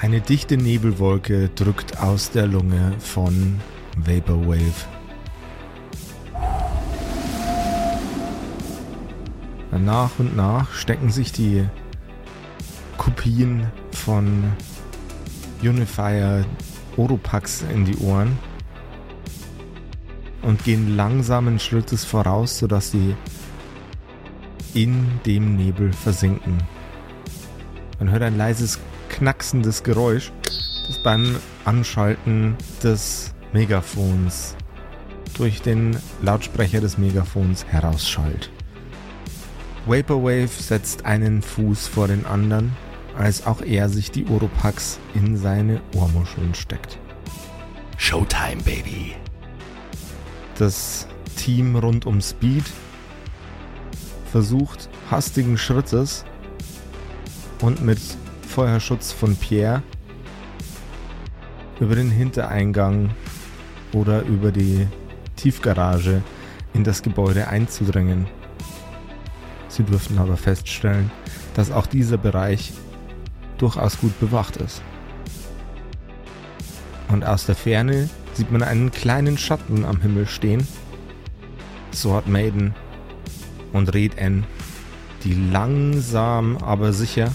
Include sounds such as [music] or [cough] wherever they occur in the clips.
Eine dichte Nebelwolke drückt aus der Lunge von Vaporwave. Nach und nach stecken sich die Kopien von Unifier Oropax in die Ohren und gehen langsamen Schrittes voraus, sodass sie in dem Nebel versinken. Man hört ein leises knacksendes Geräusch, das beim Anschalten des Megafons durch den Lautsprecher des Megafons herausschallt. Vaporwave setzt einen Fuß vor den anderen, als auch er sich die Oropax in seine Ohrmuscheln steckt. Showtime, Baby. Das Team rund um Speed versucht hastigen Schrittes und mit Feuerschutz von Pierre über den Hintereingang oder über die Tiefgarage in das Gebäude einzudringen. Sie dürften aber feststellen, dass auch dieser Bereich durchaus gut bewacht ist. Und aus der Ferne sieht man einen kleinen Schatten am Himmel stehen. Sword Maiden und Red N, die langsam aber sicher,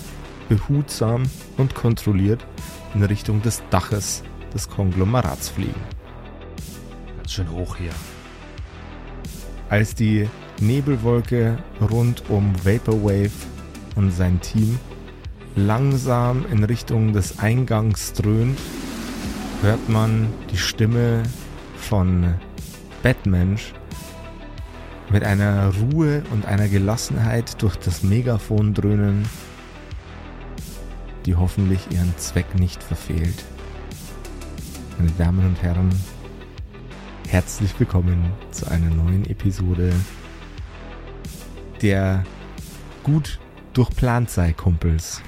behutsam und kontrolliert in Richtung des Daches des Konglomerats fliegen. Ganz schön hoch hier. Als die Nebelwolke rund um Vaporwave und sein Team langsam in Richtung des Eingangs dröhnt, hört man die Stimme von Batmensch mit einer Ruhe und einer Gelassenheit durch das Megafon dröhnen, die hoffentlich ihren Zweck nicht verfehlt. Meine Damen und Herren, herzlich willkommen zu einer neuen Episode der gut durchplant sei, Kumpels.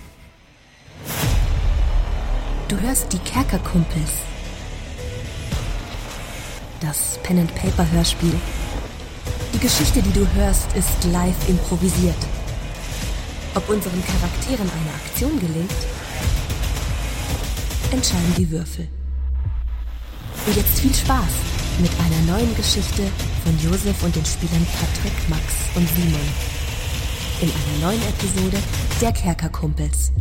Du hörst die Kerkerkumpels. Das Pen and Paper Hörspiel. Die Geschichte, die du hörst, ist live improvisiert. Ob unseren Charakteren eine Aktion gelingt, entscheiden die Würfel. Und jetzt viel Spaß mit einer neuen Geschichte von Josef und den Spielern Patrick, Max und Simon. In einer neuen Episode der Kerkerkumpels.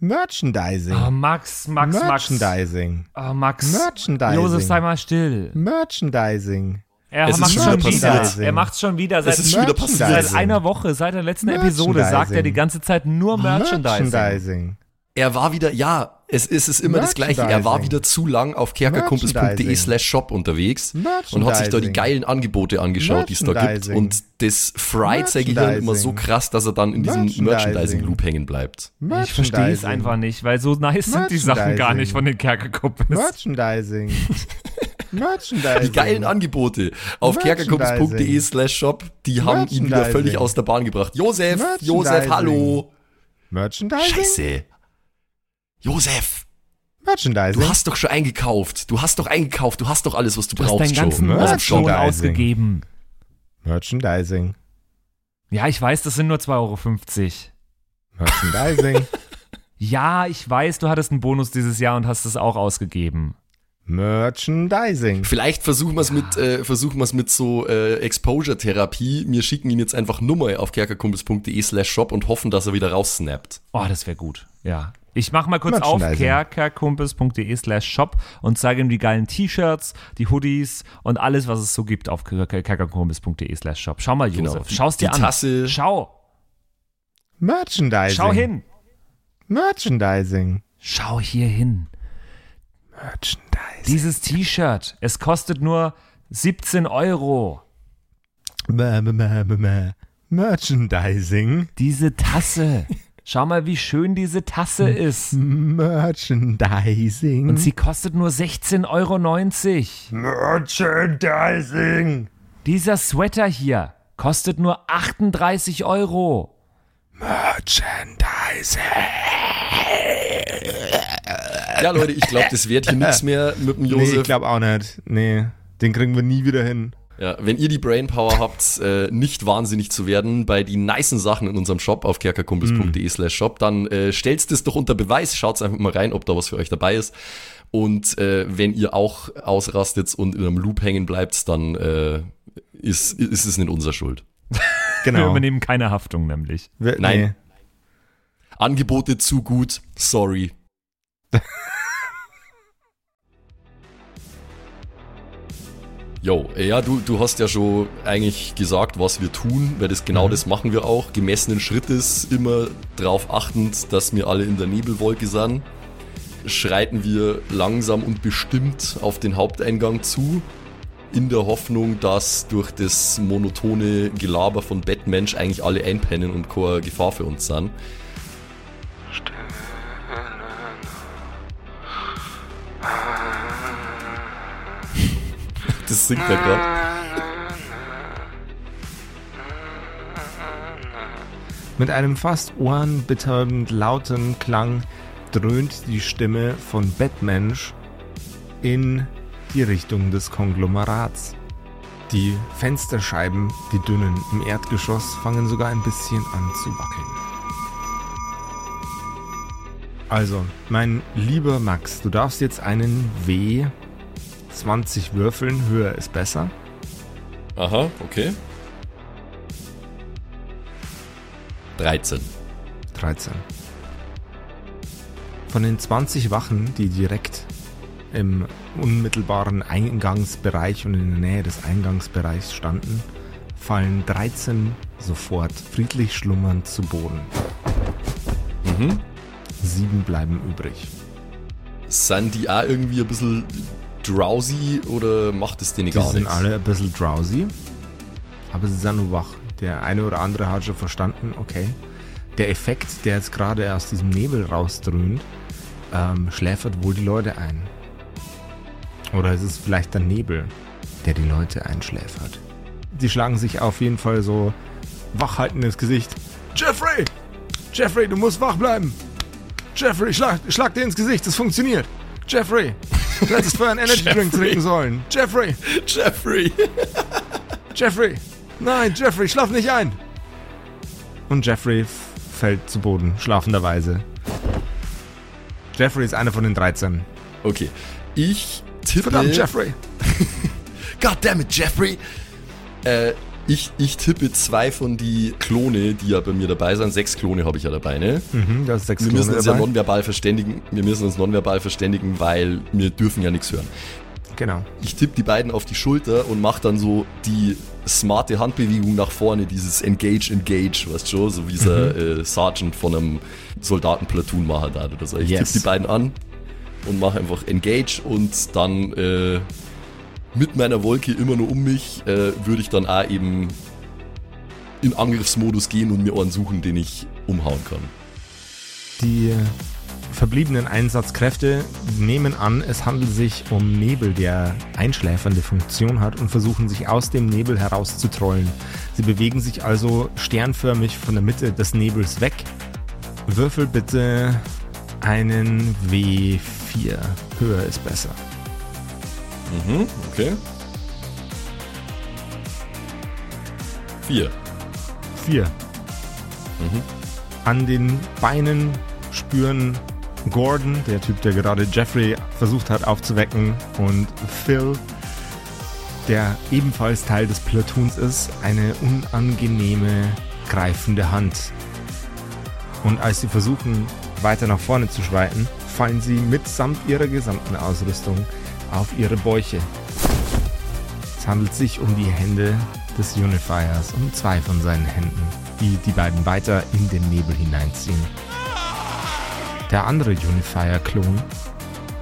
Merchandising. Ah, Max, Max, Max. Merchandising. Ah, Max. Merchandising. Josef, sei mal still. Merchandising. Er Es ist macht schon schon wieder. Er macht schon wieder. Seit, Es ist schon wieder seit einer Woche, seit der letzten Episode sagt er die ganze Zeit nur Merchandising. Merchandising. Er war wieder, ja, es ist es immer das Gleiche. Er war wieder zu lang auf kerkerkumpels.de slash shop unterwegs und hat sich da die geilen Angebote angeschaut, die es da gibt. Und das fried sein Gehirn immer so krass, dass er dann in diesem Merchandising. Merchandising-Loop hängen bleibt. Ich verstehe es einfach nicht, weil so nice sind die Sachen gar nicht von den Kerkerkumpels. Merchandising. Merchandising. Die geilen Angebote auf kerkerkumpels.de slash shop, die haben ihn wieder völlig aus der Bahn gebracht. Josef. Josef, hallo. Merchandising. Scheiße. Josef, Merchandising. du hast doch schon eingekauft. Du hast doch eingekauft. Du hast doch alles, was du, Du hast brauchst deinen ganzen schon. Monat schon Merchandising. ausgegeben. Merchandising. Ja, ich weiß, das sind nur 2,50 Euro. Merchandising. [laughs] Ja, ich weiß, du hattest einen Bonus dieses Jahr und hast es auch ausgegeben. Merchandising. Vielleicht versuchen wir es mit, äh, versuchen wir's mit so äh, Exposure-Therapie. Wir schicken ihn jetzt einfach Nummer auf kerkerkumpels.de slash shop und hoffen, dass er wieder raussnappt. Oh, das wäre gut. Ja. Ich mach mal kurz auf kerkerkumpels.de slash shop und zeige ihm die geilen T-Shirts, die Hoodies und alles, was es so gibt auf kerkerkumpels.de slash shop. Schau mal, Genau. Josef. Schau's dir Die an. Tasse. Schau. Merchandising. Schau hin. Merchandising. Schau hier hin. Merchandising. Dieses T-Shirt, es kostet nur 17 Euro. Merchandising. Diese Tasse. Schau mal, wie schön diese Tasse ist. Merchandising. Und sie kostet nur 16,90 Euro. Merchandising. Dieser Sweater hier kostet nur 38 Euro. Merchandising. Ja, Leute, ich glaube, das wird hier nichts mehr mit dem Nee, Josef. ich glaube auch nicht. Nee, den kriegen wir nie wieder hin. Ja, wenn ihr die Brainpower habt, äh, nicht wahnsinnig zu werden bei die nicen Sachen in unserem Shop auf kerkerkumpels.de slash shop, dann äh, stellt es doch unter Beweis, schaut einfach mal rein, ob da was für euch dabei ist. Und äh, wenn ihr auch ausrastet und in einem Loop hängen bleibt, dann äh, ist, ist es nicht unser Schuld. [laughs] Wir Genau. übernehmen keine Haftung nämlich. Wir- Nein. nee. Angebote zu gut, sorry. [laughs] Jo, ja, du, du hast ja schon eigentlich gesagt, was wir tun, weil das genau Mhm. das machen wir auch. Gemessenen Schrittes, immer darauf achtend, dass wir alle in der Nebelwolke sind. Schreiten wir langsam und bestimmt auf den Haupteingang zu, in der Hoffnung, dass durch das monotone Gelaber von Bettmensch eigentlich alle einpennen und keine Gefahr für uns sind. Das singt er gerade. Mit einem fast ohrenbetäubend lauten Klang dröhnt die Stimme von Bettmensch in die Richtung des Konglomerats. Die Fensterscheiben, die dünnen im Erdgeschoss, fangen sogar ein bisschen an zu wackeln. Also, mein lieber Max, du darfst jetzt einen W20 würfeln, höher ist besser. Aha, okay. 13. 13. Von den 20 Wachen, die direkt im unmittelbaren Eingangsbereich und in der Nähe des Eingangsbereichs standen, fallen 13 sofort friedlich schlummernd zu Boden. Mhm. Sieben bleiben übrig. Sind die auch irgendwie ein bisschen drowsy oder macht es denen Die gar sind nichts? alle ein bisschen drowsy, aber sie sind nur wach. Der eine oder andere hat schon verstanden, okay, der Effekt, der jetzt gerade aus diesem Nebel rausdröhnt, ähm, schläfert wohl die Leute ein. Oder ist es vielleicht der Nebel, der die Leute einschläfert? Die schlagen sich auf jeden Fall so wachhaltend ins Gesicht. Jeffrey! Jeffrey, du musst wach bleiben! Jeffrey, schlag, schlag dir ins Gesicht, das funktioniert! Jeffrey! Du hättest vorher einen Energy Drink trinken sollen! Jeffrey! Jeffrey! Jeffrey! Nein, Jeffrey, schlaf nicht ein! Und Jeffrey fällt zu Boden, schlafenderweise. Jeffrey ist einer von den 13. Okay. Ich tippe. Verdammt, Jeffrey! [laughs] God damn it, Jeffrey! Äh, ich, ich tippe zwei von die Klone, die ja bei mir dabei sind. Sechs Klone habe ich ja dabei, ne? Mhm, da ist sechs Wir müssen Klone uns ja dabei. nonverbal verständigen. Wir müssen uns nonverbal verständigen, weil wir dürfen ja nichts hören. Genau. Ich tippe die beiden auf die Schulter und mache dann so die smarte Handbewegung nach vorne, dieses Engage, Engage, weißt du schon, so wie dieser Mhm. äh, Sergeant von einem Soldatenplatoon machen da oder so. Ich Yes. tippe die beiden an und mache einfach Engage und dann äh, mit meiner Wolke immer nur um mich äh, würde ich dann auch eben in Angriffsmodus gehen und mir einen suchen, den ich umhauen kann. Die verbliebenen Einsatzkräfte nehmen an, es handelt sich um Nebel, der einschläfernde Funktion hat und versuchen sich aus dem Nebel herauszutrollen. Sie bewegen sich also sternförmig von der Mitte des Nebels weg. Würfel bitte einen W4. Höher ist besser. Mhm, okay. Vier. 4. Mhm. An den Beinen spüren Gordon, der Typ, der gerade Jeffrey versucht hat aufzuwecken, und Phil, der ebenfalls Teil des Platoons ist, eine unangenehme, greifende Hand. Und als sie versuchen, weiter nach vorne zu schreiten, fallen sie mitsamt ihrer gesamten Ausrüstung auf ihre Bäuche. Es handelt sich um die Hände des Unifiers, um zwei von seinen Händen, die die beiden weiter in den Nebel hineinziehen. Der andere Unifier-Klon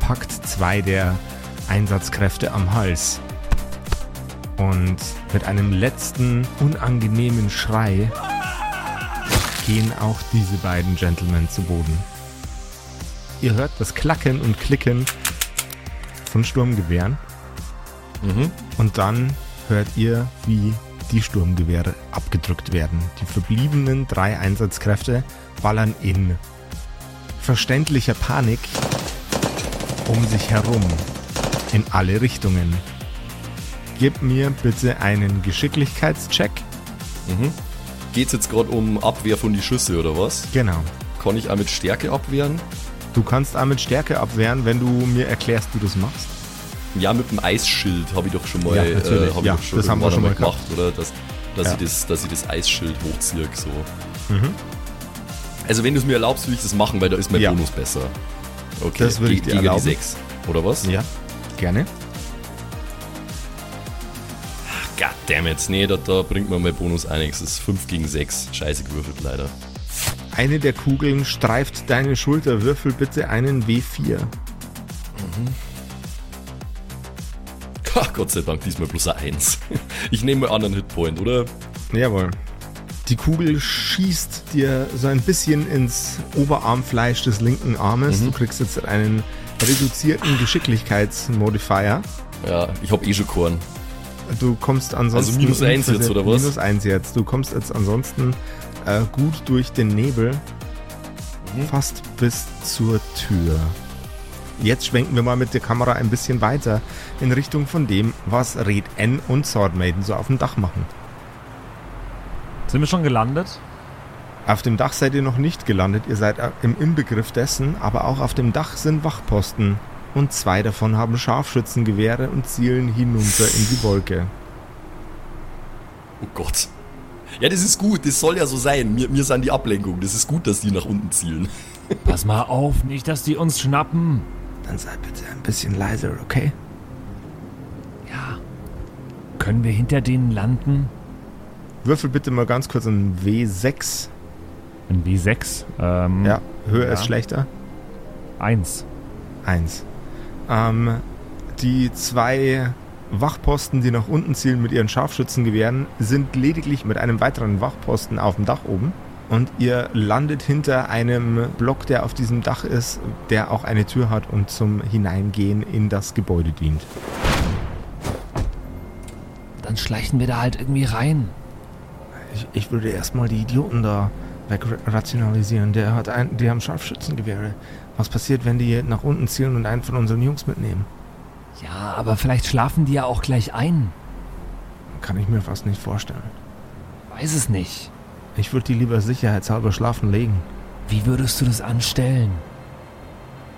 packt zwei der Einsatzkräfte am Hals und mit einem letzten unangenehmen Schrei gehen auch diese beiden Gentlemen zu Boden. Ihr hört das Klacken und Klicken von Sturmgewehren Mhm. und dann hört ihr, wie die Sturmgewehre abgedrückt werden. Die verbliebenen drei Einsatzkräfte ballern in verständlicher Panik um sich herum in alle Richtungen. gib mir bitte einen Geschicklichkeitscheck. Mhm. Geht's jetzt gerade um Abwehr von die Schüsse oder was? Genau. Kann ich auch mit Stärke abwehren? Du kannst auch mit Stärke abwehren, wenn du mir erklärst, wie du das machst. Ja, mit dem Eisschild habe ich doch schon mal, Ja, äh, hab Ja, schon das haben wir schon mal gemacht, oder? Dass, dass, Ja. ich das, dass ich das Eisschild hochziehe, so. Mhm. Also wenn du es mir erlaubst, will ich das machen, weil da ist mein Ja. Bonus besser. Okay, Das würde ich dir erlauben. die 6, oder was? Ja, gerne. Goddammit, nee, da, da bringt mir mein Bonus einiges. Das ist 5 gegen 6. Scheiße gewürfelt, leider. Eine der Kugeln streift deine Schulter. Würfel bitte einen W4. Ha, Gott sei Dank, diesmal plus eine 1. Ich nehme mal an einen Hitpoint, oder? Jawohl. Die Kugel schießt dir so ein bisschen ins Oberarmfleisch des linken Armes. Mhm. Du kriegst jetzt einen reduzierten Geschicklichkeitsmodifier. Ja, ich hab eh schon Korn. Du kommst ansonsten. Also minus eins unversehrt- jetzt, oder was? Minus eins jetzt. Du kommst jetzt ansonsten äh, gut durch den Nebel. Mhm. Fast bis zur Tür. Jetzt schwenken wir mal mit der Kamera ein bisschen weiter in Richtung von dem, was Red N und Sword Maiden so auf dem Dach machen. Sind wir schon gelandet? Auf dem Dach seid ihr noch nicht gelandet, ihr seid äh, im Inbegriff dessen, aber auch auf dem Dach sind Wachposten. Und zwei davon haben Scharfschützengewehre und zielen hinunter in die Wolke. Oh Gott. Ja, das ist gut, das soll ja so sein. Mir, mir sind die Ablenkung. Das ist gut, dass die nach unten zielen. Pass mal auf, nicht, dass die uns schnappen. Dann sei bitte ein bisschen leiser, okay? Ja. Können wir hinter denen landen? Würfel bitte mal ganz kurz ein W6. Ein W6. Ähm, Ja, höher Ja. ist schlechter. Eins. Eins. Ähm, die zwei Wachposten, die nach unten zielen mit ihren Scharfschützengewehren, sind lediglich mit einem weiteren Wachposten auf dem Dach oben. Und ihr landet hinter einem Block, der auf diesem Dach ist, der auch eine Tür hat und zum Hineingehen in das Gebäude dient. Dann schleichen wir da halt irgendwie rein. Ich, ich würde erstmal die Idioten da wegrationalisieren. Der hat ein, die haben Scharfschützengewehre. Was passiert, wenn die nach unten zielen und einen von unseren Jungs mitnehmen? Ja, aber vielleicht schlafen die ja auch gleich ein. Kann ich mir fast nicht vorstellen. Weiß es nicht. Ich würde die lieber sicherheitshalber schlafen legen. Wie würdest du das anstellen?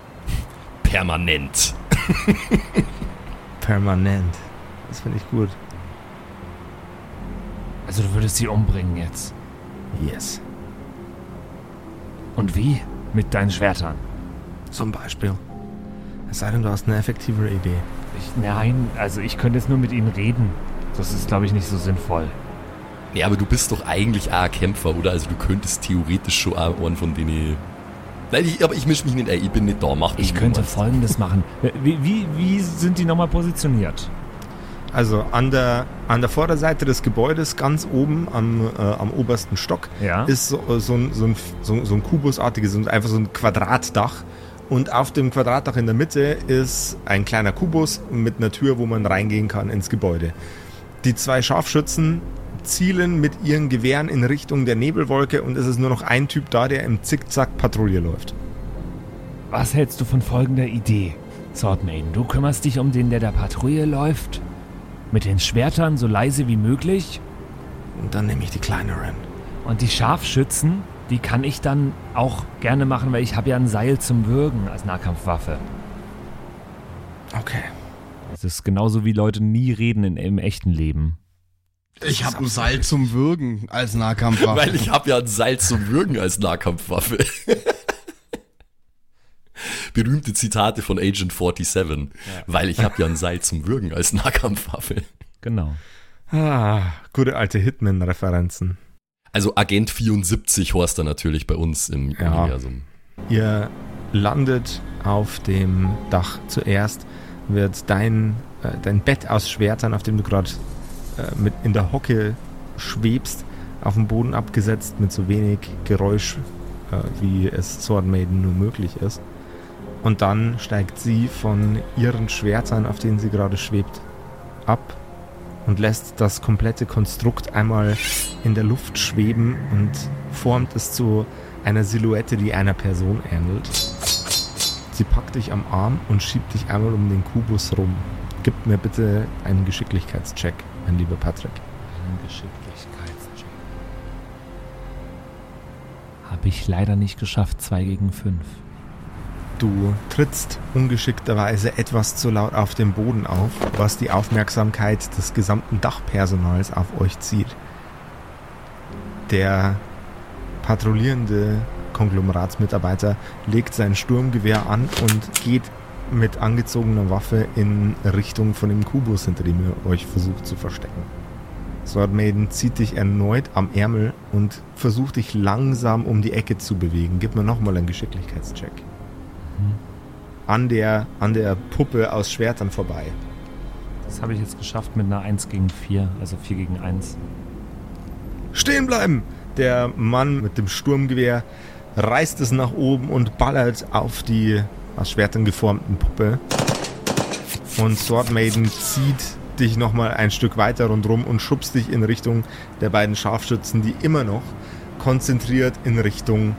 [laughs] Permanent. [laughs] Permanent. Das finde ich gut. Also du würdest sie umbringen jetzt. Yes. Und wie? Mit deinen Schwertern. Zum Beispiel. Es sei denn, du hast eine effektivere Idee. Ich, nein, also ich könnte jetzt nur mit ihnen reden. Das ist, glaube ich, nicht so sinnvoll. Ja, aber du bist doch eigentlich auch ein Kämpfer, oder? Also du könntest theoretisch schon auch einen von denen... Nein, ich, aber ich mische mich nicht ein. Ich bin nicht da. Mach Ich könnte meinst. folgendes machen. Wie, wie, wie sind die nochmal positioniert? Also an der, an der Vorderseite des Gebäudes, ganz oben am, äh, am obersten Stock, Ja. ist so, äh, so, ein, so, ein, so, so ein kubusartiges, einfach so ein Quadratdach. Und auf dem Quadratdach in der Mitte ist ein kleiner Kubus mit einer Tür, wo man reingehen kann ins Gebäude. Die zwei Scharfschützen zielen mit ihren Gewehren in Richtung der Nebelwolke und es ist nur noch ein Typ da, der im Zickzack Patrouille läuft. Was hältst du von folgender Idee? Swordmaiden, du kümmerst dich um den, der der Patrouille läuft. Mit den Schwertern so leise wie möglich. Und dann nehme ich die kleineren. Und die Scharfschützen, die kann ich dann auch gerne machen, weil ich habe ja ein Seil zum Würgen als Nahkampfwaffe. Okay. Das ist genauso wie Leute nie reden in, im echten Leben. Ich habe ein Seil zum Würgen als Nahkampfwaffe. Weil ich habe ja ein Seil zum Würgen als Nahkampfwaffe. [laughs] Berühmte Zitate von Agent 47. Weil ich habe ja ein Seil zum Würgen als Nahkampfwaffe. Genau. Ah, gute alte Hitman-Referenzen. Also Agent 74 Horst da natürlich bei uns im Ja. Universum. Ihr landet auf dem Dach. Zuerst wird dein, äh, dein Bett aus Schwertern, auf dem du gerade äh, mit in der Hocke schwebst, auf dem Boden abgesetzt mit so wenig Geräusch, äh, wie es Sword Maiden nur möglich ist. Und dann steigt sie von ihren Schwertern, auf denen sie gerade schwebt, ab und lässt das komplette Konstrukt einmal in der Luft schweben und formt es zu einer Silhouette, die einer Person ähnelt. Sie packt dich am Arm und schiebt dich einmal um den Kubus rum. Gib mir bitte einen Geschicklichkeitscheck, mein lieber Patrick. Ein Geschicklichkeitscheck. Habe ich leider nicht geschafft. 2 gegen 5. Du trittst ungeschickterweise etwas zu laut auf dem Boden auf, was die Aufmerksamkeit des gesamten Dachpersonals auf euch zieht. Der patrouillierende Konglomeratsmitarbeiter legt sein Sturmgewehr an und geht mit angezogener Waffe in Richtung von dem Kubus, hinter dem ihr euch versucht zu verstecken. Sword Maiden zieht dich erneut am Ärmel und versucht dich langsam um die Ecke zu bewegen. Gib mir nochmal einen Geschicklichkeitscheck. An der, an der Puppe aus Schwertern vorbei. Das habe ich jetzt geschafft mit einer 1 gegen 4, also 4 gegen 1. Stehen bleiben! Der Mann mit dem Sturmgewehr reißt es nach oben und ballert auf die aus Schwertern geformten Puppe. Und Sword Maiden zieht dich nochmal ein Stück weiter rundherum und schubst dich in Richtung der beiden Scharfschützen, die immer noch konzentriert in Richtung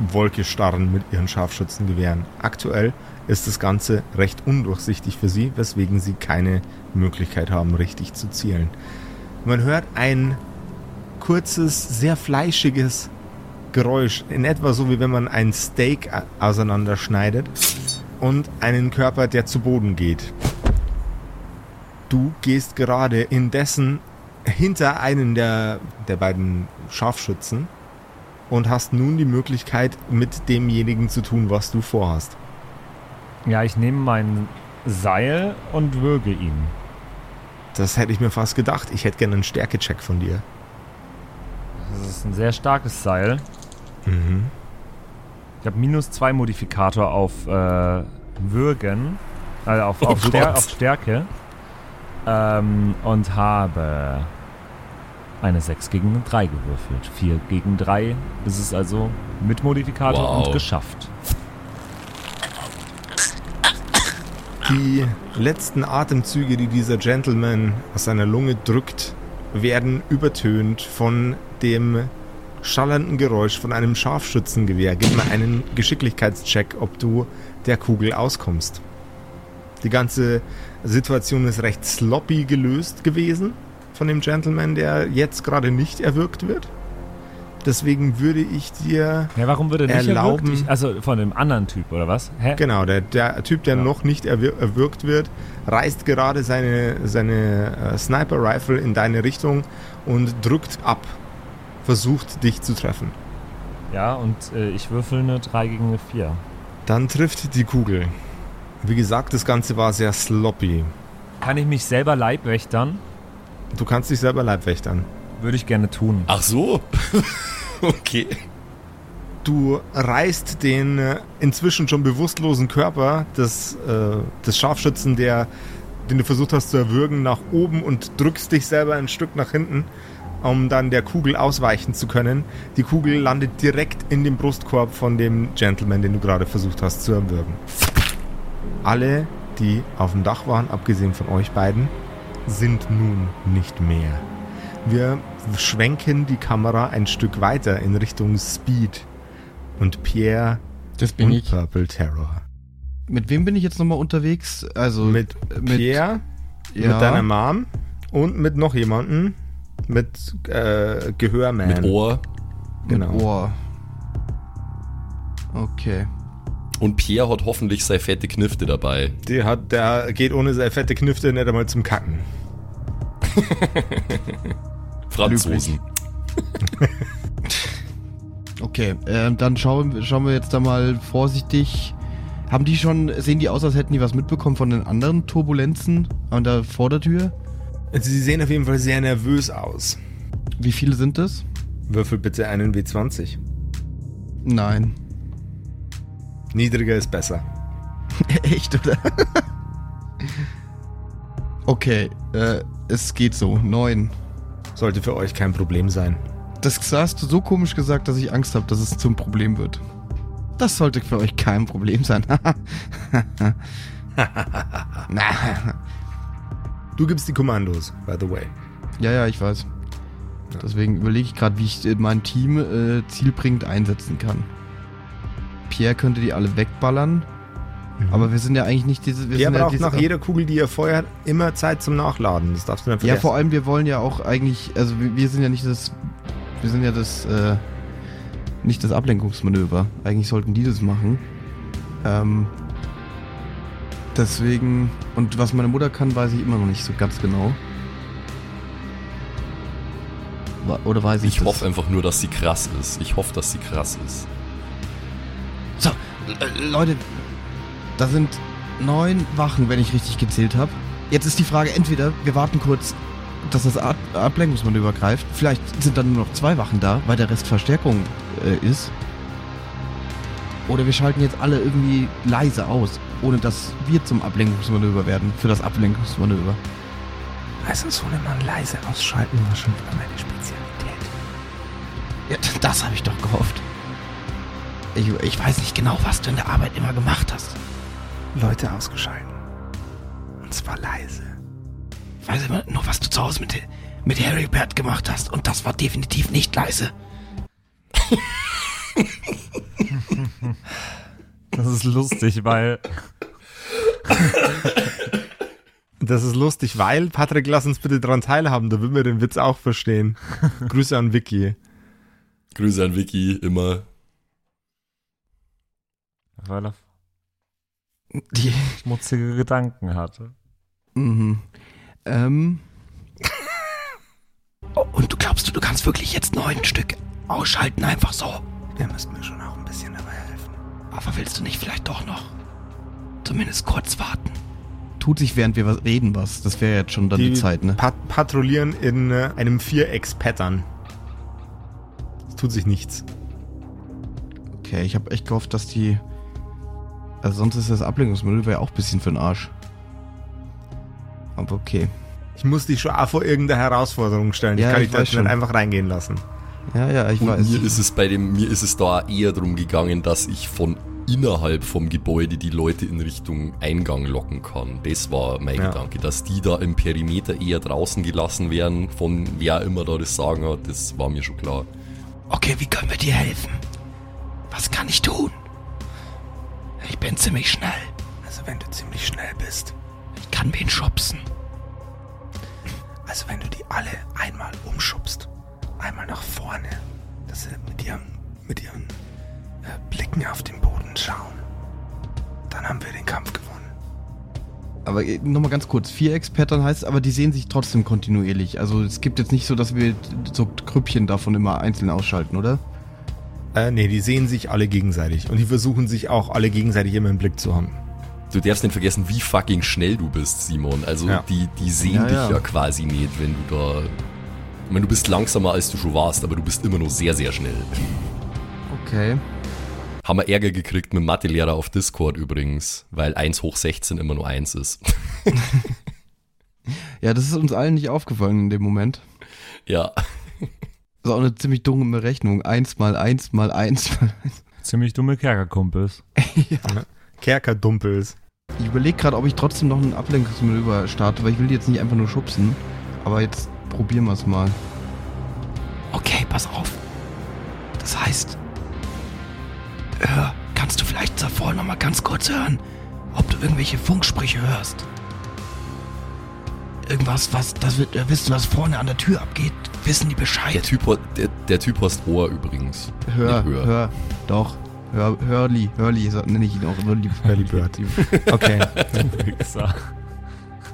Wolke starren mit ihren Scharfschützengewehren. Aktuell ist das Ganze recht undurchsichtig für sie, weswegen sie keine Möglichkeit haben, richtig zu zielen. Man hört ein kurzes, sehr fleischiges Geräusch, in etwa so wie wenn man ein Steak auseinanderschneidet und einen Körper, der zu Boden geht. Du gehst gerade indessen hinter einen der, der beiden Scharfschützen und hast nun die Möglichkeit, mit demjenigen zu tun, was du vorhast. Ja, ich nehme mein Seil und würge ihn. Das hätte ich mir fast gedacht. Ich hätte gerne einen Stärkecheck von dir. Das ist ein sehr starkes Seil. Mhm. Ich habe minus 2 Modifikator auf äh, Würgen, also auf, Oh auf, Stär auf Stärke. Ähm, und habe eine 6 gegen 3 gewürfelt. 4 gegen 3 ist es also mit Modifikator Wow. und geschafft. Die letzten Atemzüge, die dieser Gentleman aus seiner Lunge drückt, werden übertönt von dem schallenden Geräusch von einem Scharfschützengewehr. Gib mir einen Geschicklichkeitscheck, ob du der Kugel auskommst. Die ganze Situation ist recht sloppy gelöst gewesen von dem Gentleman, der jetzt gerade nicht erwürgt wird. Deswegen würde ich dir Ja, warum würde nicht Erlauben- erwürgt? Ich, also von dem anderen Typ, oder was? Hä? Genau, der, der Typ, der Ja. noch nicht erwir erwürgt wird, reißt gerade seine, seine äh, Sniper-Rifle in deine Richtung und drückt ab. Versucht dich zu treffen. Ja, und äh, ich würfel eine 3 gegen eine 4. Dann trifft die Kugel. Wie gesagt, das Ganze war sehr sloppy. Kann ich mich selber leibwächtern? Du kannst dich selber leibwächtern. Würde ich gerne tun. Ach so. [laughs] okay. Du reißt den äh, inzwischen schon bewusstlosen Körper des, äh, des Scharfschützen, der, den du versucht hast zu erwürgen, nach oben und drückst dich selber ein Stück nach hinten, um dann der Kugel ausweichen zu können. Die Kugel landet direkt in dem Brustkorb von dem Gentleman, den du gerade versucht hast zu erwürgen. Alle, die auf dem Dach waren, abgesehen von euch beiden, sind nun nicht mehr. Wir schwenken die Kamera ein Stück weiter in Richtung Speed und Pierre Das bin und ich. Purple Terror. Mit wem bin ich jetzt nochmal unterwegs? Also Mit mit- Pierre, ja, mit deiner Mom und mit noch jemanden, mit äh, Gehörman. Mit Ohr. mit genau. Ohr. Okay. Und Pierre hat hoffentlich seine fette Knifte dabei. Der, hat, der geht ohne seine fette Knifte nicht einmal zum Kacken. [laughs] Franzosen. [laughs] Okay, ähm, dann schauen, schauen wir jetzt da mal vorsichtig. Haben die schon, sehen die aus, als hätten die was mitbekommen von den anderen Turbulenzen an der Vordertür? Also sie sehen auf jeden Fall sehr nervös aus. Wie viele sind es? Würfel bitte einen W20. Nein. Niedriger ist besser. [laughs] Echt, oder? okay, äh, es geht so. Neun. Sollte für euch kein Problem sein. Das hast du so komisch gesagt, dass ich Angst habe, dass es zum Problem wird. Das sollte für euch kein Problem sein. [laughs] Du gibst die Kommandos, by the way. Ja, ja, ich weiß. Deswegen überlege ich gerade, wie ich mein Team äh, zielbringend einsetzen kann. Pierre könnte die alle wegballern. Aber wir sind ja eigentlich nicht diese. Wir ja braucht diese, nach jeder Kugel, die ihr feuert, immer Zeit zum Nachladen. Das darfst du nicht Ja, vergessen. vor allem, wir wollen ja auch eigentlich. Also, wir, wir sind ja nicht das. Wir sind ja das. Äh, nicht das Ablenkungsmanöver. Eigentlich sollten die das machen. Ähm. Deswegen. Und was meine Mutter kann, weiß ich immer noch nicht so ganz genau. Oder weiß ich Ich das? hoffe einfach nur, dass sie krass ist. Ich hoffe, dass sie krass ist. Äh, Leute, da sind neun Wachen, wenn ich richtig gezählt habe. Jetzt ist die Frage, entweder wir warten kurz, dass das Ab Ablenkungsmanöver greift. Vielleicht sind dann nur noch zwei Wachen da, weil der Rest Verstärkung äh, ist. Oder wir schalten jetzt alle irgendwie leise aus, ohne dass wir zum Ablenkungsmanöver werden, für das Ablenkungsmanöver. Also Sohnemann leise ausschalten war schon wieder meine Spezialität. Ja, das habe ich doch gehofft. Ich, ich weiß nicht genau, was du in der Arbeit immer gemacht hast. Leute ausgeschalten. Und zwar leise. Ich weiß immer nur, was du zu Hause mit, mit Harry Bert gemacht hast. Und das war definitiv nicht leise. Das ist lustig, weil Das ist lustig, weil, Patrick, lass uns bitte dran teilhaben, da würden wir den Witz auch verstehen. Grüße an Vicky. Grüße an Vicky, immer. Weil er Die, schmutzige Gedanken hatte. mhm. Ähm. Oh, und du glaubst du, du kannst wirklich jetzt neun Stück ausschalten, einfach so? Der müsste mir schon auch ein bisschen dabei helfen. Aber willst du nicht vielleicht doch noch zumindest kurz warten? Tut sich während wir was reden was. Das wäre jetzt schon dann die, Zeit, ne? Pat patrouillieren in äh, einem Vierecks-Pattern. Es tut sich nichts. Okay, ich habe echt gehofft, dass die. Also sonst ist das Ablenkungsmanöver ja auch ein bisschen für den Arsch. Aber okay. Ich muss dich schon auch vor irgendeine Herausforderung stellen. Ja, ich kann ich dich nicht schon. einfach reingehen lassen. Ja, ja, ich Und weiß. mir ist es bei dem, mir ist es da eher darum gegangen, dass ich von innerhalb vom Gebäude die Leute in Richtung Eingang locken kann. Das war mein Ja. Gedanke, dass die da im Perimeter eher draußen gelassen werden, von wer immer da das Sagen hat, das war mir schon klar. Okay, wie können wir dir helfen? Was kann ich tun? Bin ziemlich schnell. Also wenn du ziemlich schnell bist. Ich kann wen schubsen. Also wenn du die alle einmal umschubst. Einmal nach vorne. Dass sie mit ihren, mit ihren äh, Blicken auf den Boden schauen. Dann haben wir den Kampf gewonnen. Aber nochmal ganz kurz, Vierecks-Pattern heißt, aber die sehen sich trotzdem kontinuierlich. Also es gibt jetzt nicht so, dass wir so Grüppchen davon immer einzeln ausschalten, oder? Äh, nee, die sehen sich alle gegenseitig. Und die versuchen sich auch alle gegenseitig immer im Blick zu haben. Du darfst nicht vergessen, wie fucking schnell du bist, Simon. Also Ja. die, die sehen Ja, dich ja. ja. quasi nicht, wenn du da. Ich meine, du bist langsamer, als du schon warst, aber du bist immer noch sehr, sehr schnell. Okay. Haben wir Ärger gekriegt mit dem Mathelehrer auf Discord übrigens, weil 1 hoch 16 immer nur 1 ist. [laughs] Ja, das ist uns allen nicht aufgefallen in dem Moment. ja. Das ist auch eine ziemlich dumme Rechnung. Eins mal eins mal eins mal eins. Ziemlich dumme Kerkerkumpels. [laughs] Kerkerdumpels. Ich überlege gerade, ob ich trotzdem noch ein Ablenkungsmanöver starte, weil ich will die jetzt nicht einfach nur schubsen. Aber jetzt probieren wir es mal. Okay, pass auf. Das heißt, hör, kannst du vielleicht davor noch mal ganz kurz hören, ob du irgendwelche Funksprüche hörst? Irgendwas, was, das wird, äh, wissen, was vorne an der Tür abgeht, wissen die Der Bescheid. Typ, hat, der, der typ hast Ohr übrigens. Hör, Nicht hör, doch. Hör, Hörli, Hörli, so nenne ich ihn auch. Hörli, Hurley Bird. [laughs] Okay.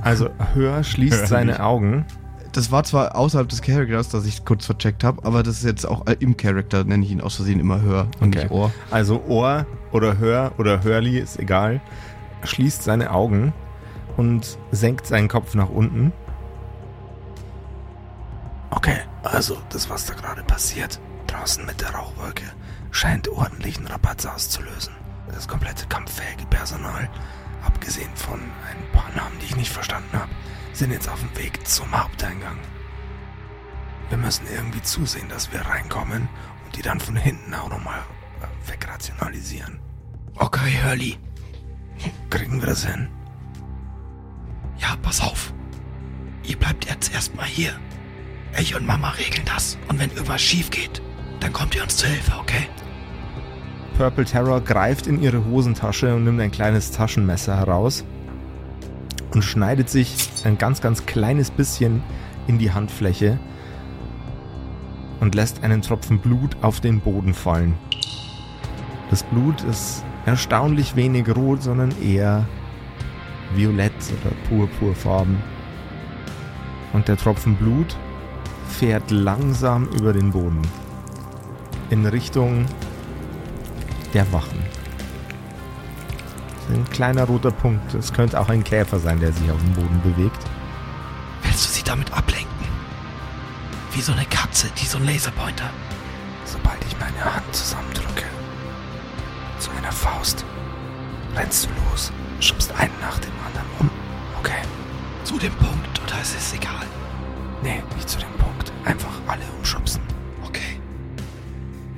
Also Hör schließt Hurley. seine Augen. Das war zwar außerhalb des Charakters, dass ich kurz vercheckt habe, aber das ist jetzt auch äh, im Charakter, nenne ich ihn aus Versehen immer Hör und Okay. nicht Ohr. Also Ohr oder Hör oder Hurley, ist egal. Schließt seine Augen und senkt seinen Kopf nach unten. Okay, also das, was da gerade passiert, draußen mit der Rauchwolke, scheint ordentlichen Rabatz auszulösen. Das komplette kampffähige Personal, abgesehen von ein paar Namen, die ich nicht verstanden habe, sind jetzt auf dem Weg zum Haupteingang. Wir müssen irgendwie zusehen, dass wir reinkommen und die dann von hinten auch nochmal äh, wegrationalisieren. Okay, Hörli. Kriegen wir das hin? Ja, pass auf. Ihr bleibt jetzt erstmal hier. Ich und Mama regeln das. Und wenn irgendwas schief geht, dann kommt ihr uns zu Hilfe, okay? Purple Terror greift in ihre Hosentasche und nimmt ein kleines Taschenmesser heraus und schneidet sich ein ganz, ganz kleines bisschen in die Handfläche und lässt einen Tropfen Blut auf den Boden fallen. Das Blut ist erstaunlich wenig rot, sondern eher violett oder purpurfarben. Und der Tropfen Blut fährt langsam über den Boden in Richtung der Wachen. Ein kleiner roter Punkt. Es könnte auch ein Käfer sein, der sich auf dem Boden bewegt. Willst du sie damit ablenken? Wie so eine Katze, die so einen Laserpointer. Sobald ich meine Hand zusammendrücke, zu einer Faust, rennst du los, schubst einen nach dem anderen um. Okay? Zu dem Punkt, oder ist es egal? Nee, nicht zu dem Punkt. Einfach alle umschubsen. Okay.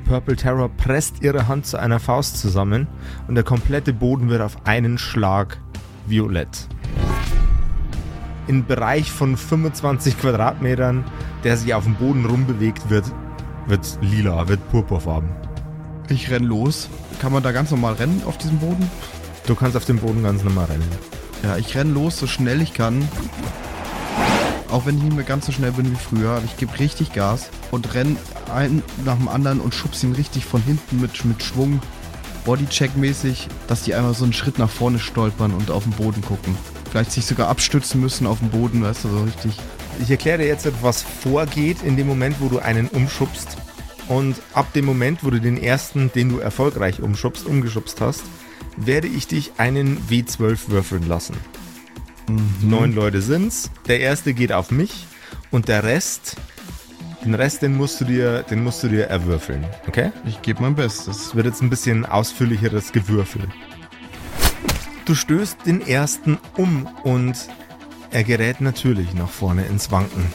Purple Terror presst ihre Hand zu einer Faust zusammen und der komplette Boden wird auf einen Schlag violett. Im Bereich von 25 Quadratmetern, der sich auf dem Boden rumbewegt, wird, wird lila, wird purpurfarben. Ich renn los. Kann man da ganz normal rennen auf diesem Boden? Du kannst auf dem Boden ganz normal rennen. Ja, ich renn los, so schnell ich kann. Auch wenn ich nicht mehr ganz so schnell bin wie früher, aber ich gebe richtig Gas und renn einen nach dem anderen und schubs ihn richtig von hinten mit, mit Schwung, Bodycheck-mäßig, dass die einmal so einen Schritt nach vorne stolpern und auf den Boden gucken. Vielleicht sich sogar abstützen müssen auf dem Boden, weißt du, so richtig. Ich erkläre dir jetzt, was vorgeht in dem Moment, wo du einen umschubst. Und ab dem Moment, wo du den ersten, den du erfolgreich umschubst, umgeschubst hast, werde ich dich einen W12 würfeln lassen. Neun Leute sind's. Der erste geht auf mich und der Rest, den Rest, den musst du dir, den musst du dir erwürfeln. Okay? Ich gebe mein Bestes. Es wird jetzt ein bisschen ausführlicheres Gewürfel. Du stößt den ersten um und er gerät natürlich nach vorne ins Wanken.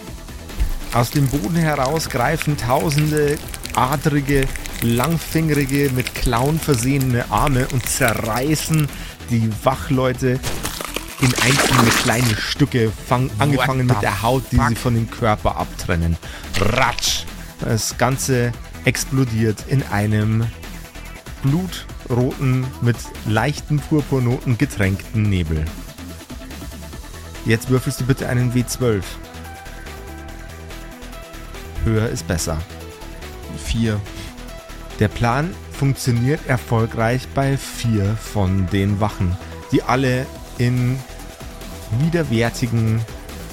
Aus dem Boden heraus greifen tausende adrige, langfingerige, mit Klauen versehene Arme und zerreißen die Wachleute in einzelne kleine Stücke, fang, angefangen mit der Haut, die fuck? sie von dem Körper abtrennen. Ratsch! Das Ganze explodiert in einem blutroten, mit leichten Purpurnoten getränkten Nebel. Jetzt würfelst du bitte einen W12. Höher ist besser. Vier. Der Plan funktioniert erfolgreich bei vier von den Wachen, die alle in widerwärtigen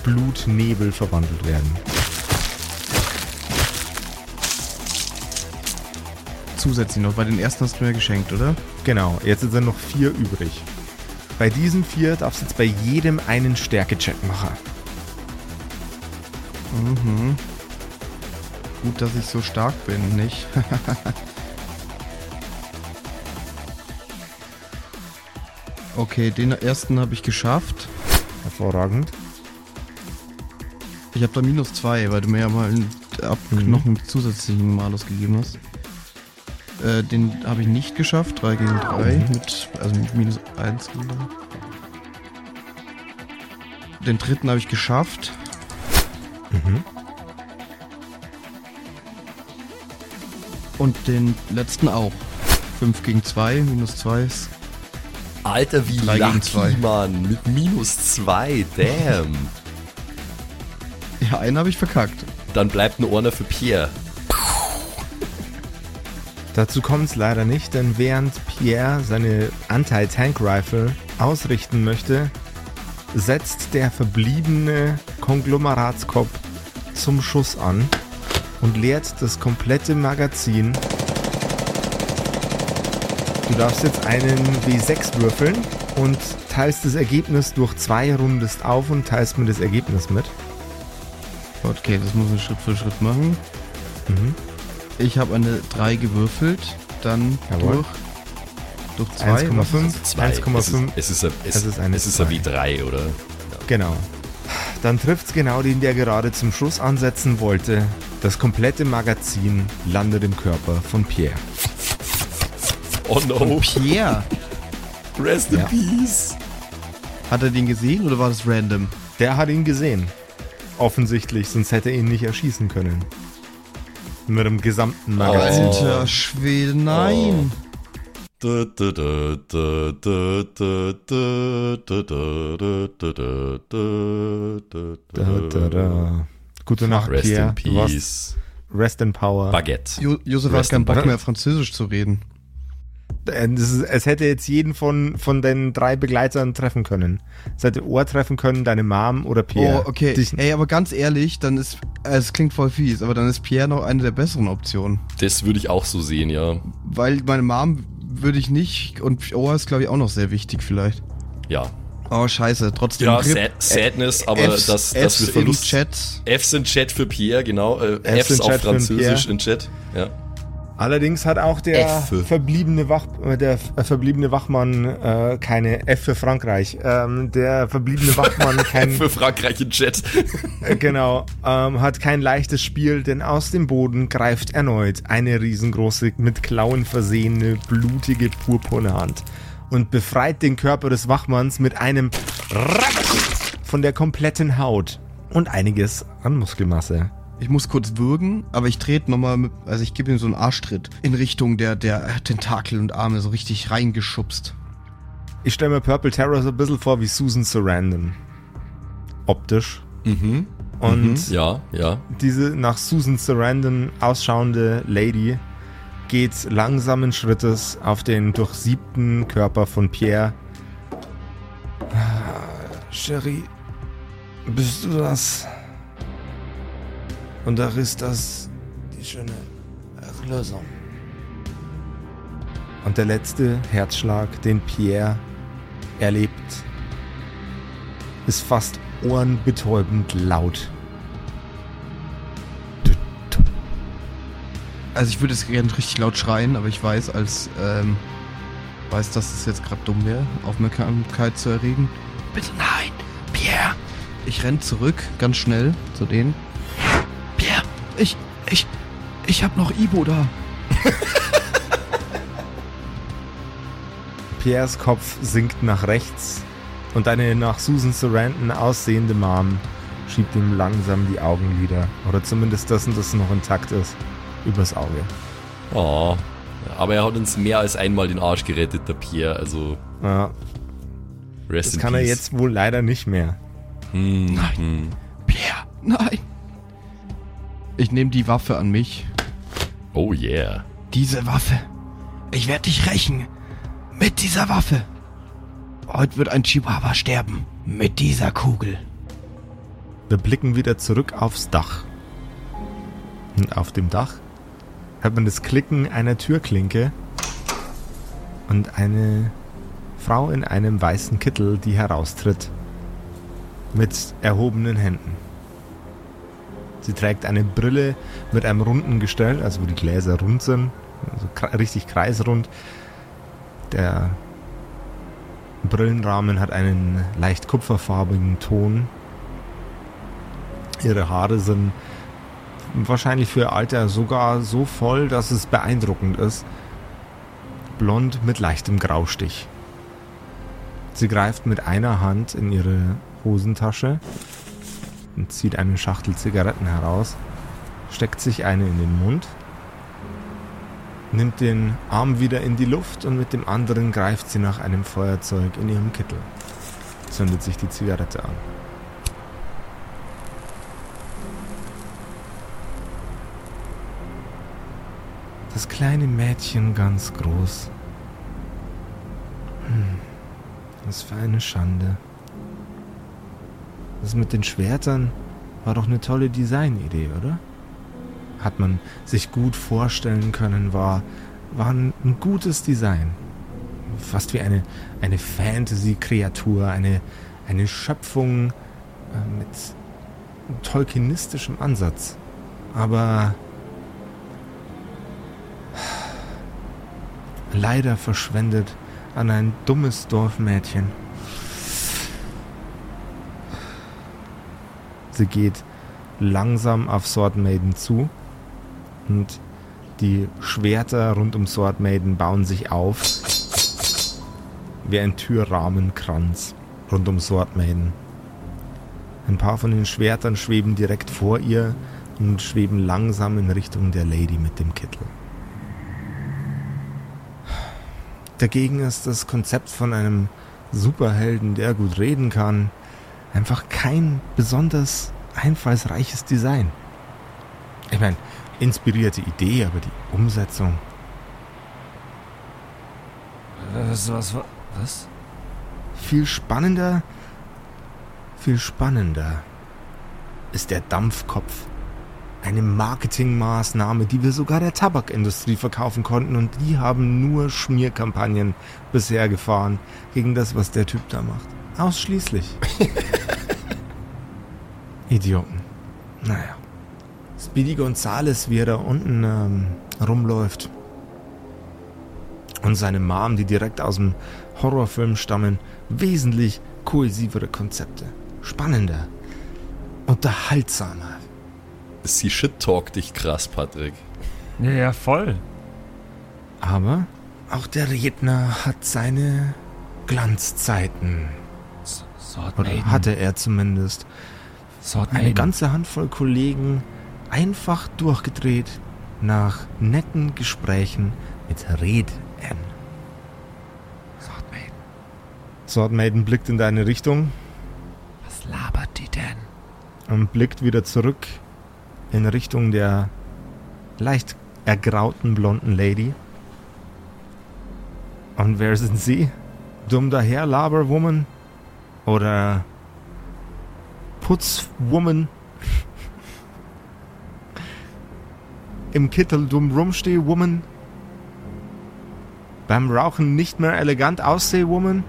Blutnebel verwandelt werden. Zusätzlich noch, bei den ersten hast du mir geschenkt, oder? Genau, jetzt sind noch vier übrig. Bei diesen vier darfst du jetzt bei jedem einen Stärkecheck machen. Mhm. Gut, dass ich so stark bin, nicht? [laughs] okay, den ersten habe ich geschafft. Hervorragend. Ich habe da minus zwei, weil du mir ja mal einen, ab, Mhm. noch einen zusätzlichen Malus gegeben hast. Äh, den habe ich nicht geschafft, 3 gegen 3, Mhm. mit, also mit minus 1. Den dritten habe ich geschafft. Mhm. Und den letzten auch. 5 gegen 2, minus 2 ist. Alter, wie Drei gegen lucky, zwei. Mann. Mit minus zwei, damn. Ja, einen habe ich verkackt. Dann bleibt ein Orner für Pierre. Dazu kommt es leider nicht, denn während Pierre seine Anti-Tank-Rifle ausrichten möchte, setzt der verbliebene Konglomeratskopf zum Schuss an und leert das komplette Magazin. Du darfst jetzt einen W6 würfeln und teilst das Ergebnis durch zwei, rundest auf und teilst mir das Ergebnis mit. Okay, das muss ich Schritt für Schritt machen. Mhm. Ich habe eine 3 gewürfelt, dann Jawohl. durch, durch 2. 1,5, Zwei. Es ist, 1,5. es ist, es, Es ist eine es ist ein zwei. W3, oder? Genau. Dann trifft's genau den, der gerade zum Schuss ansetzen wollte. Das komplette Magazin landet im Körper von Pierre. Oh no. Pierre! Rest in Ja. peace. Hat er den gesehen oder war das random? Der hat ihn gesehen. Offensichtlich, sonst hätte er ihn nicht erschießen können. Mit dem gesamten Magazin. Oh. Alter Schwede, nein! Da, da, da, da, Gute Nacht, Rest Pierre. in Peace. Rest in Power. Baguette. Jo Josef Rest hat keinen Bock Baguette. mehr, Französisch zu reden. Äh, ist, es hätte jetzt jeden von, von den drei Begleitern treffen können. Es hätte Ohr treffen können, deine Mom oder Pierre. Oh, okay. Dich Ey, aber ganz ehrlich, dann ist, äh, es klingt voll fies, aber dann ist Pierre noch eine der besseren Optionen. Das würde ich auch so sehen, ja. Weil meine Mom würde ich nicht und Ohr ist, glaube ich, auch noch sehr wichtig vielleicht. Ja, Oh, scheiße, trotzdem. Ja, Rip- sad, Sadness, aber Fs- dass, dass Fs wir Verlust. im Chat. Fs in Chat für Pierre, genau. Äh, Fs in Fs auf Chat für den Französisch in Chat. Ja. Allerdings hat auch der F. verbliebene, Wach, äh, der äh, verbliebene Wachmann äh, keine F für Frankreich. Ähm, der verbliebene Wachmann [laughs] kein Für Frankreich in Chat. Äh, Genau, ähm, hat kein leichtes Spiel, denn aus dem Boden greift erneut eine riesengroße, mit Klauen versehene, blutige, purpurne Hand und befreit den Körper des Wachmanns mit einem Ratsch von der kompletten Haut und einiges an Muskelmasse. Ich muss kurz würgen, aber ich trete nochmal, mit- also ich gebe ihm so einen Arschtritt in Richtung der, der Tentakel und Arme so richtig reingeschubst. Ich stelle mir Purple Terror so ein bisschen vor wie Susan Sarandon. Optisch. Mhm. Und Ja, ja. diese nach Susan Sarandon ausschauende Lady geht langsamen Schrittes auf den durchsiebten Körper von Pierre. Ah, Cherie, bist du das? Und auch ist das die schöne Erlösung. Und der letzte Herzschlag, den Pierre erlebt, ist fast ohrenbetäubend laut. Also ich würde jetzt gerne richtig laut schreien, aber ich weiß, als ähm, weiß, dass es jetzt gerade dumm wäre, Aufmerksamkeit zu erregen. Bitte nein, Pierre. Ich renn zurück, ganz schnell zu denen. Pierre, ich, ich, ich hab noch Ibo da. [laughs] Pierres Kopf sinkt nach rechts und eine nach Susan Sarandon aussehende Mom schiebt ihm langsam die Augenlider, oder zumindest das, das noch intakt ist, übers Auge. Oh. Aber er hat uns mehr als einmal den Arsch gerettet, der Pierre. Also, Ja, rest das in kann er peace. jetzt wohl leider nicht mehr. Hm, Nein. hm. Pierre, nein. Ich nehme die Waffe an mich. Oh yeah. Diese Waffe. Ich werde dich rächen. Mit dieser Waffe. Heute wird ein Chihuahua sterben. Mit dieser Kugel. Wir blicken wieder zurück aufs Dach. Und auf dem Dach hört man das Klicken einer Türklinke und eine Frau in einem weißen Kittel, die heraustritt. Mit erhobenen Händen. Sie trägt eine Brille mit einem runden Gestell, also wo die Gläser rund sind, also richtig kreisrund. Der Brillenrahmen hat einen leicht kupferfarbigen Ton. Ihre Haare sind wahrscheinlich für ihr Alter sogar so voll, dass es beeindruckend ist. Blond mit leichtem Graustich. Sie greift mit einer Hand in ihre Hosentasche und zieht eine Schachtel Zigaretten heraus, steckt sich eine in den Mund, nimmt den Arm wieder in die Luft und mit dem anderen greift sie nach einem Feuerzeug in ihrem Kittel, zündet sich die Zigarette an. Das kleine Mädchen ganz groß. Hm, was für eine Schande. Das mit den Schwertern war doch eine tolle Designidee, oder? Hat man sich gut vorstellen können, war, war ein, ein gutes Design. Fast wie eine, eine Fantasy-Kreatur, eine, eine Schöpfung äh, mit tolkienistischem Ansatz. Aber leider verschwendet an ein dummes Dorfmädchen. Sie geht langsam auf Sword Maiden zu und die Schwerter rund um Sword Maiden bauen sich auf wie ein Türrahmenkranz rund um Sword Maiden. Ein paar von den Schwertern schweben direkt vor ihr und schweben langsam in Richtung der Lady mit dem Kittel. Dagegen ist das Konzept von einem Superhelden, der gut reden kann, einfach kein besonders einfallsreiches Design. Ich meine, inspirierte Idee, aber die Umsetzung. Was, was, was? Viel spannender, viel spannender ist der Dampfkopf. Eine Marketingmaßnahme, die wir sogar der Tabakindustrie verkaufen konnten und die haben nur Schmierkampagnen bisher gefahren gegen das, was der Typ da macht. Ausschließlich. [laughs] Idioten. Naja. Speedy Gonzales, wie er da unten ähm, rumläuft. Und seine Mom, die direkt aus dem Horrorfilm stammen. Wesentlich kohäsivere Konzepte. Spannender. Unterhaltsamer. Sie shit-talkt dich krass, Patrick. Ja, ja, voll. Aber auch der Redner hat seine Glanzzeiten. Sword Oder hatte er zumindest. Sword Eine ganze Handvoll Kollegen einfach durchgedreht nach netten Gesprächen mit Red N. Sword Maiden. Sword Maiden blickt in deine Richtung Was labert die denn? und blickt wieder zurück in Richtung der leicht ergrauten blonden Lady. Und wer sind Sie? Dumm daher, Laberwoman? Oder Putzwoman? [laughs] Im Kittel dumm rumsteh, Woman? Beim Rauchen nicht mehr elegant ausseh, Woman?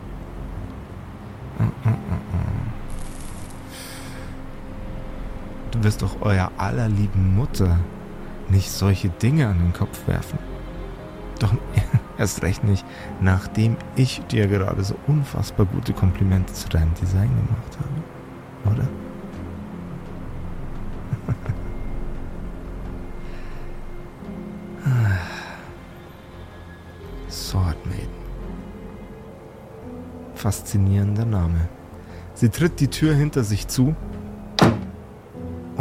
Wirst doch euer allerlieben Mutter nicht solche Dinge an den Kopf werfen. Doch [laughs] erst recht nicht, nachdem ich dir gerade so unfassbar gute Komplimente zu deinem Design gemacht habe. Oder? [laughs] Sword Maiden. Faszinierender Name. Sie tritt die Tür hinter sich zu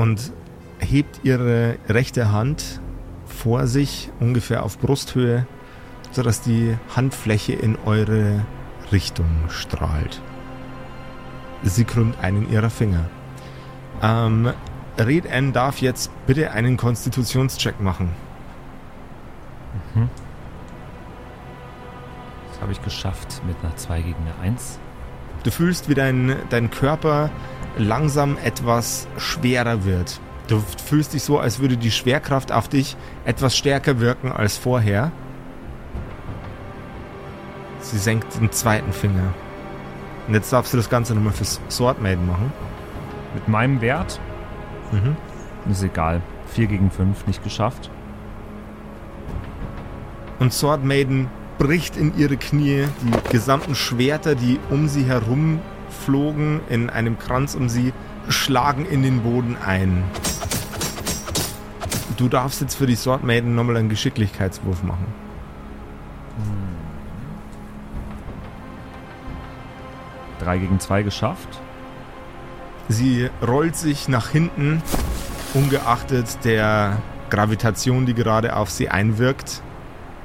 und hebt ihre rechte Hand vor sich, ungefähr auf Brusthöhe, sodass die Handfläche in eure Richtung strahlt. Sie krümmt einen ihrer Finger. Ähm, Red N darf jetzt bitte einen Konstitutionscheck machen. Das habe ich geschafft mit einer 2 gegen eine 1. Du fühlst, wie dein, dein Körper langsam etwas schwerer wird. Du fühlst dich so, als würde die Schwerkraft auf dich etwas stärker wirken als vorher. Sie senkt den zweiten Finger. Und jetzt darfst du das Ganze nochmal fürs Sword Maiden machen. Mit meinem Wert Mhm. ist egal. 4 gegen 5 nicht geschafft. Und Sword Maiden bricht in ihre Knie. Die gesamten Schwerter, die um sie herum flogen, in einem Kranz um sie, schlagen in den Boden ein. Du darfst jetzt für die Sword Maiden nochmal einen Geschicklichkeitswurf machen. Drei gegen 2 geschafft. Sie rollt sich nach hinten, ungeachtet der Gravitation, die gerade auf sie einwirkt.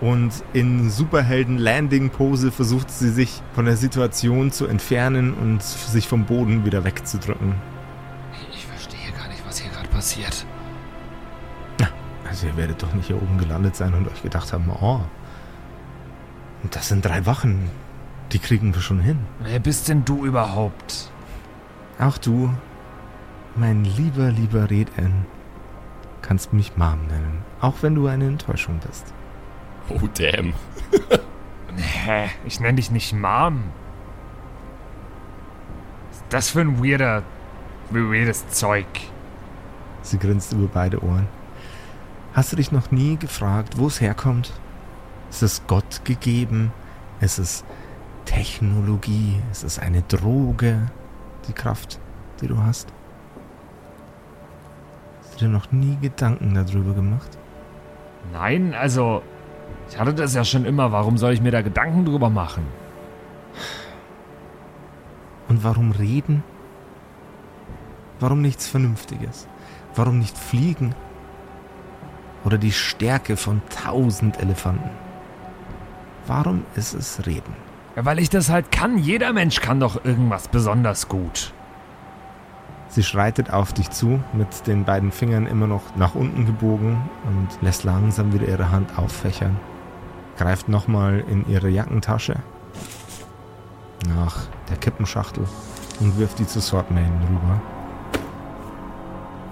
Und in Superhelden-Landing-Pose versucht sie sich von der Situation zu entfernen und sich vom Boden wieder wegzudrücken. Ich verstehe gar nicht, was hier gerade passiert. Also ihr werdet doch nicht hier oben gelandet sein und euch gedacht haben, oh, das sind drei Wachen, die kriegen wir schon hin. Wer bist denn du überhaupt? Auch du, mein lieber, lieber Red N, kannst mich Mom nennen, auch wenn du eine Enttäuschung bist. Oh, damn. Hä? Ich nenne dich nicht Mom. Was ist das für ein weirder, weirdes Zeug? Sie grinst über beide Ohren. Hast du dich noch nie gefragt, wo es herkommt? Ist es Gott gegeben? Ist es Technologie? Ist es eine Droge? Die Kraft, die du hast? Hast du dir noch nie Gedanken darüber gemacht? Nein, also, ich hatte das ja schon immer. Warum soll ich mir da Gedanken drüber machen? Und warum reden? Warum nichts Vernünftiges? Warum nicht fliegen? Oder die Stärke von tausend Elefanten? Warum ist es Reden? Ja, weil ich das halt kann. Jeder Mensch kann doch irgendwas besonders gut. Sie schreitet auf dich zu, mit den beiden Fingern immer noch nach unten gebogen und lässt langsam wieder ihre Hand auffächern. Greift nochmal in ihre Jackentasche nach der Kippenschachtel und wirft die zu Swordman rüber.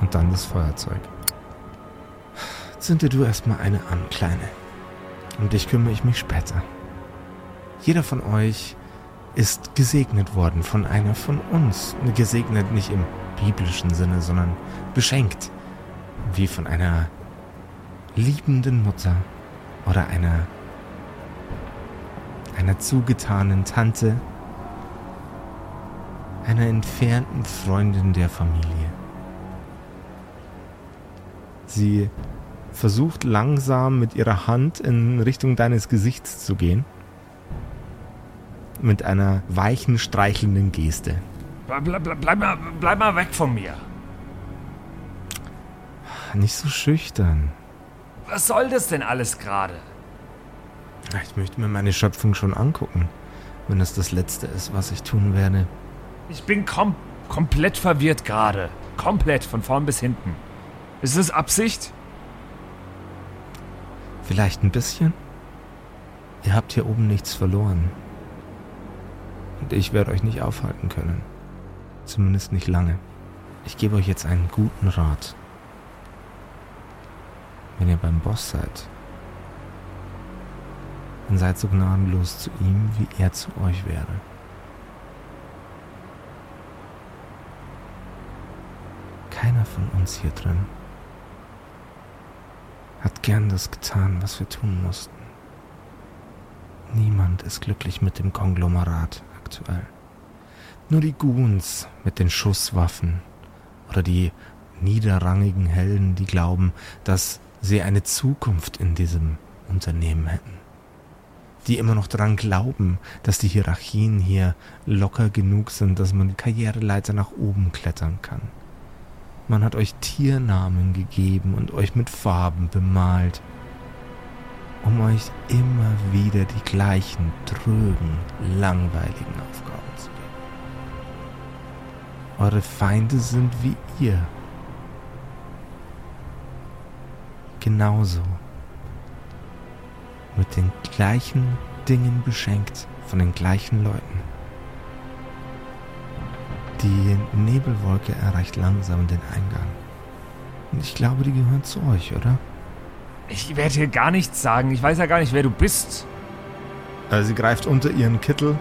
Und dann das Feuerzeug. Zünde du erstmal eine an, Kleine. Um dich kümmere ich mich später. Jeder von euch ist gesegnet worden von einer von uns. Gesegnet nicht im biblischen Sinne, sondern beschenkt. Wie von einer liebenden Mutter oder einer, einer zugetanen Tante, einer entfernten Freundin der Familie. Sie versucht langsam mit ihrer Hand in Richtung deines Gesichts zu gehen. Mit einer weichen, streichelnden Geste. Bleib, bleib, bleib, mal, bleib mal weg von mir. Nicht so schüchtern. Was soll das denn alles gerade? Ich möchte mir meine Schöpfung schon angucken, wenn es das Letzte ist, was ich tun werde. Ich bin kom komplett verwirrt gerade. Komplett, von vorn bis hinten. Ist es Absicht? Vielleicht ein bisschen? Ihr habt hier oben nichts verloren. Und ich werde euch nicht aufhalten können. Zumindest nicht lange. Ich gebe euch jetzt einen guten Rat. Wenn ihr beim Boss seid, dann seid so gnadenlos zu ihm, wie er zu euch wäre. Keiner von uns hier drin hat gern das getan, was wir tun mussten. Niemand ist glücklich mit dem Konglomerat aktuell. Nur die Goons mit den Schusswaffen oder die niederrangigen Helden, die glauben, dass sie eine Zukunft in diesem Unternehmen hätten. Die immer noch daran glauben, dass die Hierarchien hier locker genug sind, dass man die Karriereleiter nach oben klettern kann. Man hat euch Tiernamen gegeben und euch mit Farben bemalt, um euch immer wieder die gleichen trögen, langweiligen Aufgaben. Eure Feinde sind wie ihr. Genauso. Mit den gleichen Dingen beschenkt von den gleichen Leuten. Die Nebelwolke erreicht langsam den Eingang. Und ich glaube, die gehören zu euch, oder? Ich werde hier gar nichts sagen. Ich weiß ja gar nicht, wer du bist. Also sie greift unter ihren Kittel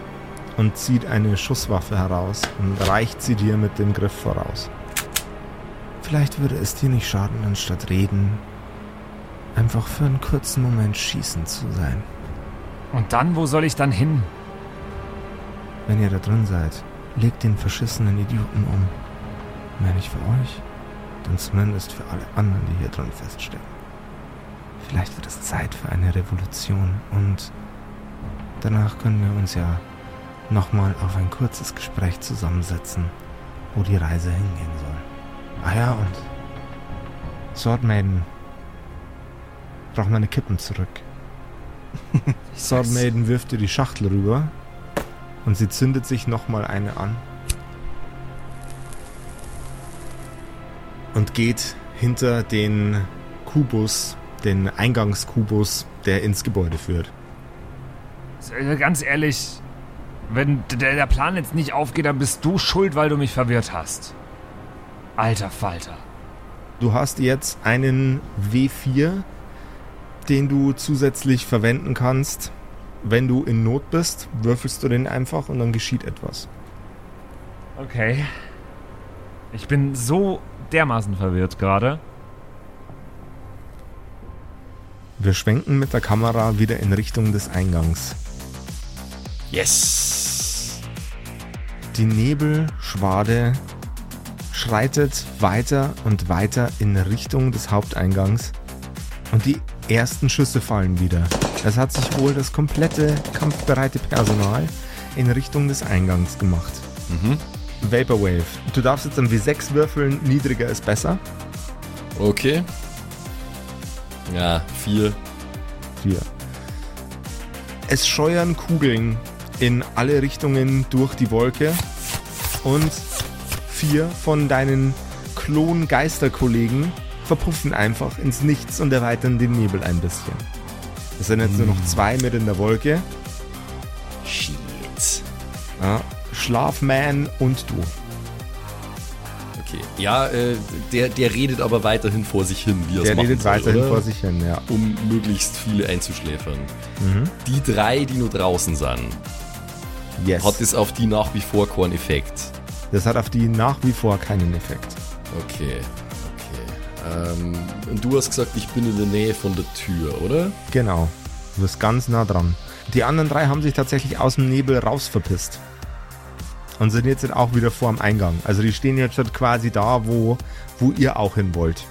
und zieht eine Schusswaffe heraus und reicht sie dir mit dem Griff voraus. Vielleicht würde es dir nicht schaden, anstatt reden, einfach für einen kurzen Moment schießen zu sein. Und dann, wo soll ich dann hin? Wenn ihr da drin seid, legt den verschissenen Idioten um. Wenn nicht für euch, dann zumindest für alle anderen, die hier drin feststecken. Vielleicht wird es Zeit für eine Revolution und danach können wir uns ja nochmal auf ein kurzes Gespräch zusammensetzen, wo die Reise hingehen soll. Ah ja, und Swordmaiden braucht meine Kippen zurück. [laughs] Swordmaiden wirft dir die Schachtel rüber und sie zündet sich nochmal eine an. Und geht hinter den Kubus, den Eingangskubus, der ins Gebäude führt. Ganz ehrlich, wenn der Plan jetzt nicht aufgeht, dann bist du schuld, weil du mich verwirrt hast. Alter Falter. Du hast jetzt einen W4, den du zusätzlich verwenden kannst. Wenn du in Not bist, würfelst du den einfach und dann geschieht etwas. Okay. Ich bin so dermaßen verwirrt gerade. Wir schwenken mit der Kamera wieder in Richtung des Eingangs. Yes! Die Nebelschwade schreitet weiter und weiter in Richtung des Haupteingangs und die ersten Schüsse fallen wieder. Es hat sich wohl das komplette kampfbereite Personal in Richtung des Eingangs gemacht. Mhm. Vaporwave. Du darfst jetzt am W6 würfeln, niedriger ist besser. Okay. Ja, vier. 4. Es scheuern Kugeln in alle Richtungen durch die Wolke und vier von deinen Klon-Geisterkollegen verpuffen einfach ins Nichts und erweitern den Nebel ein bisschen. Es sind jetzt nur noch zwei mit in der Wolke. Shit. Ja, Schlafman und du. Okay. Ja, äh, der, der redet aber weiterhin vor sich hin, wie er es Der redet soll, weiterhin oder? vor sich hin, ja. Um möglichst viele einzuschläfern. Mhm. Die drei, die nur draußen sind, Yes. hat es auf die nach wie vor keinen Effekt. Das hat auf die nach wie vor keinen Effekt. Okay, okay. Ähm, und du hast gesagt, ich bin in der Nähe von der Tür, oder? Genau. Du bist ganz nah dran. Die anderen drei haben sich tatsächlich aus dem Nebel raus verpisst. Und sind jetzt auch wieder vor dem Eingang. Also die stehen jetzt halt quasi da, wo, wo ihr auch hin wollt.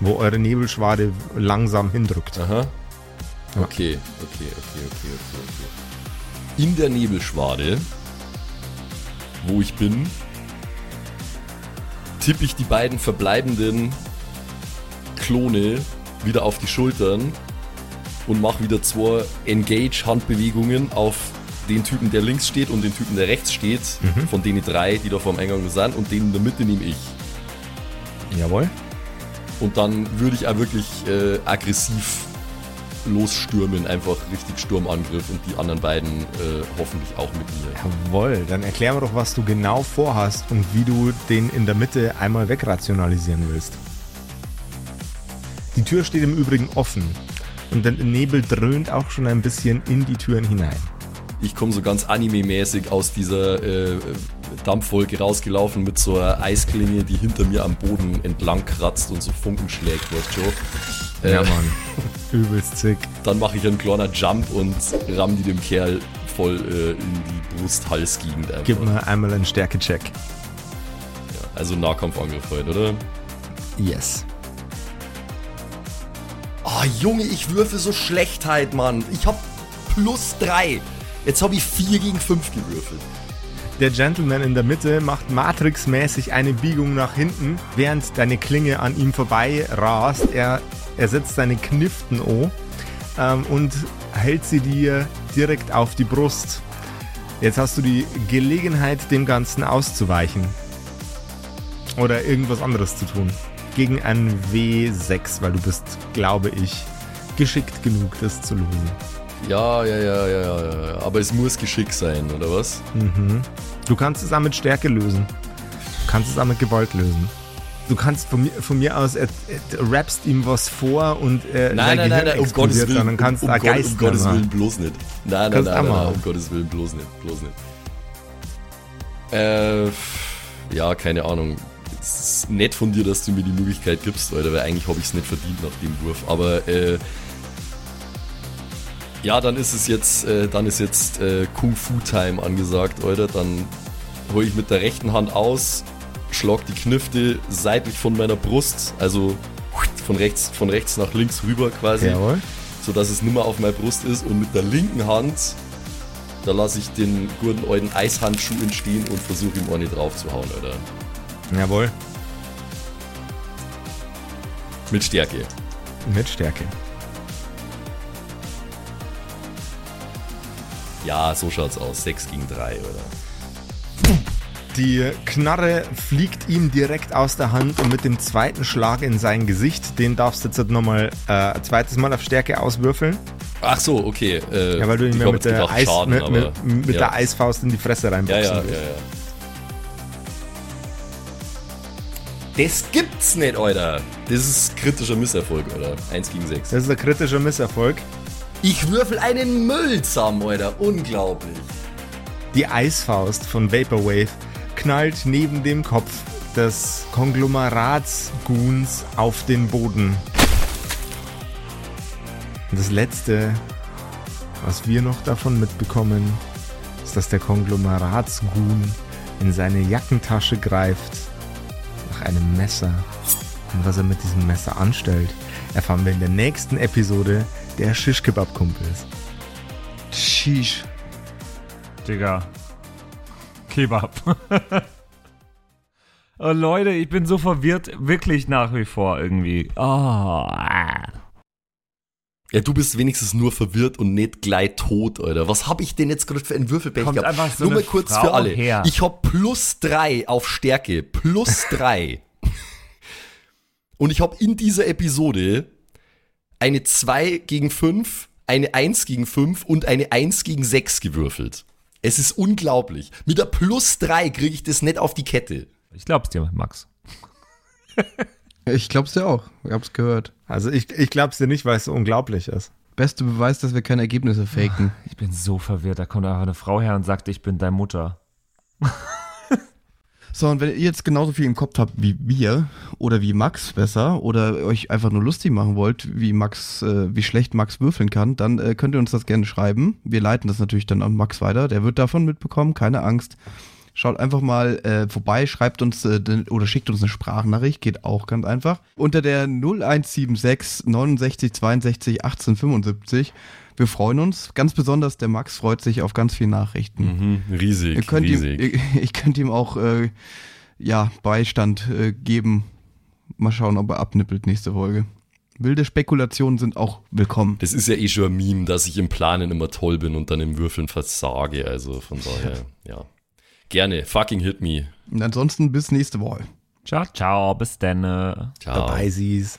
Wo eure Nebelschwade langsam hindrückt. Aha. Okay, okay, okay, okay, okay, okay. In der Nebelschwade, wo ich bin, tippe ich die beiden verbleibenden Klone wieder auf die Schultern und mache wieder zwei Engage-Handbewegungen auf den Typen, der links steht und den Typen, der rechts steht, von denen drei, die da vorm Eingang sind und den in der Mitte nehme ich. Jawohl. Und dann würde ich auch wirklich äh, aggressiv losstürmen, einfach richtig Sturmangriff und die anderen beiden äh, hoffentlich auch mit mir. Jawohl. Dann erklär mir doch, was du genau vorhast und wie du den in der Mitte einmal wegrationalisieren willst. Die Tür steht im Übrigen offen. Und der Nebel dröhnt auch schon ein bisschen in die Türen hinein. Ich komme so ganz anime-mäßig aus dieser äh, Dampfwolke rausgelaufen mit so einer Eisklinge, die hinter mir am Boden entlang kratzt und so Funken schlägt, weißt du Äh, Ja, Mann. [laughs] Übelst zick. Dann mache ich einen kleiner Jump und ramm die dem Kerl voll äh, in die Brust-Hals-Gegend. Gib mir einmal einen Stärke-Check. Also Nahkampfangriff heute, oder? Yes. Ah, Junge, ich würfe so Schlechtheit, Mann. Ich hab plus drei. Jetzt habe ich vier gegen fünf gewürfelt. Der Gentleman in der Mitte macht Matrix-mäßig eine Biegung nach hinten, während deine Klinge an ihm vorbei rast. Er setzt seine Kniften an ähm, und hält sie dir direkt auf die Brust. Jetzt hast du die Gelegenheit, dem Ganzen auszuweichen. Oder irgendwas anderes zu tun. Gegen einen W6, weil du bist, glaube ich, geschickt genug, das zu lösen. Ja, ja, ja, ja, ja, ja. Aber es muss Geschick sein, oder was? Mhm. Du kannst es auch mit Stärke lösen. Du kannst es auch mit Gewalt lösen. Du kannst von mir, von mir aus, äh, äh, rappst ihm was vor und äh, Nein, nein, nein, nein, um Gottes Willen. dann kannst um, um, Gott, um Gottes. Willen bloß nicht. Nein, nein, nein, nein, um Gottes Willen bloß nicht. Bloß nicht. Äh, ja, keine Ahnung. Es ist nett von dir, dass du mir die Möglichkeit gibst, Alter, weil eigentlich habe ich es nicht verdient nach dem Wurf. Aber äh, ja, dann ist es jetzt, äh, dann ist jetzt äh, Kung Fu Time angesagt, Alter. Dann hole ich mit der rechten Hand aus, schlag die Knifte seitlich von meiner Brust, also von rechts, von rechts nach links rüber quasi Jawohl. so dass es nimmer auf meiner Brust ist und mit der linken Hand da lasse ich den guten alten Eishandschuh entstehen und versuche ihm ordentlich drauf zu hauen, oder? Jawohl. Mit Stärke. Mit Stärke. Ja, so schaut's aus. 6 gegen 3, oder? Die Knarre fliegt ihm direkt aus der Hand und mit dem zweiten Schlag in sein Gesicht, den darfst du jetzt nochmal äh, ein zweites Mal auf Stärke auswürfeln. Ach so, okay. Äh, Ja, weil du ihn mit, der, gedacht Eis, Schaden, mit, aber, mit, mit ja. der Eisfaust in die Fresse Ja, reinboxen ja, ja, willst. ja. Das gibt's nicht, Alter. Das ist kritischer Misserfolg, oder? 1 gegen 6. Das ist ein kritischer Misserfolg. Ich würfel einen Müll zusammen, Alter. Unglaublich. Die Eisfaust von Vaporwave knallt neben dem Kopf des Konglomeratsguns auf den Boden. Und das letzte, was wir noch davon mitbekommen, ist, dass der Konglomeratsgun in seine Jackentasche greift nach einem Messer. Und was er mit diesem Messer anstellt, erfahren wir in der nächsten Episode der Shish-Kebab-Kumpels. Sheesh. Digga. Kebab. [laughs] oh, Leute, ich bin so verwirrt, wirklich nach wie vor irgendwie. Oh. Ja, du bist wenigstens nur verwirrt und nicht gleich tot, Alter. Was hab ich denn jetzt gerade für einen Würfelpech Kommt gehabt? einfach so nur mal kurz Frau für alle. her. Ich hab plus drei auf Stärke. Plus [laughs] drei. und ich hab in dieser Episode eine 2 gegen 5, eine 1 gegen 5 und eine 1 gegen 6 gewürfelt. Es ist unglaublich. Mit der plus 3 kriege ich das nicht auf die Kette. Ich glaub's dir, Max. Ich glaub's dir auch. Ich hab's gehört. Also ich, ich glaub's dir nicht, weil es so unglaublich ist. Beste Beweis, dass wir keine Ergebnisse faken. Ich bin so verwirrt. Da kommt einfach eine Frau her und sagt, ich bin deine Mutter. So, und wenn ihr jetzt genauso viel im Kopf habt wie wir oder wie Max besser oder euch einfach nur lustig machen wollt, wie Max, äh, wie schlecht Max würfeln kann, dann äh, könnt ihr uns das gerne schreiben. Wir leiten das natürlich dann an Max weiter. Der wird davon mitbekommen, keine Angst. Schaut einfach mal äh, vorbei, schreibt uns äh, oder schickt uns eine Sprachnachricht, geht auch ganz einfach. Unter der 0176 69 62 18 75. Wir freuen uns. Ganz besonders der Max freut sich auf ganz viele Nachrichten. Mhm, riesig, Ihr könnt riesig. ihm, [laughs] ich, ich könnte ihm auch äh, ja, Beistand äh, geben. Mal schauen, ob er abnippelt nächste Folge. Wilde Spekulationen sind auch willkommen. Das ist ja eh schon ein Meme, dass ich im Planen immer toll bin und dann im Würfeln versage. Also von daher, ja. Gerne. Fucking hit me. Und ansonsten bis nächste Woche. Ciao, ciao, bis dann. Ciao. Dabei sie's.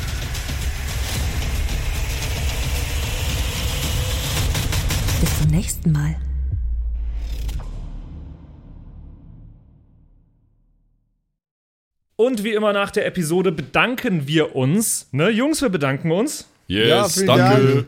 Bis zum nächsten Mal. Und wie immer nach der Episode bedanken wir uns. Ne, Jungs, wir bedanken uns. Yes, Ja, danke.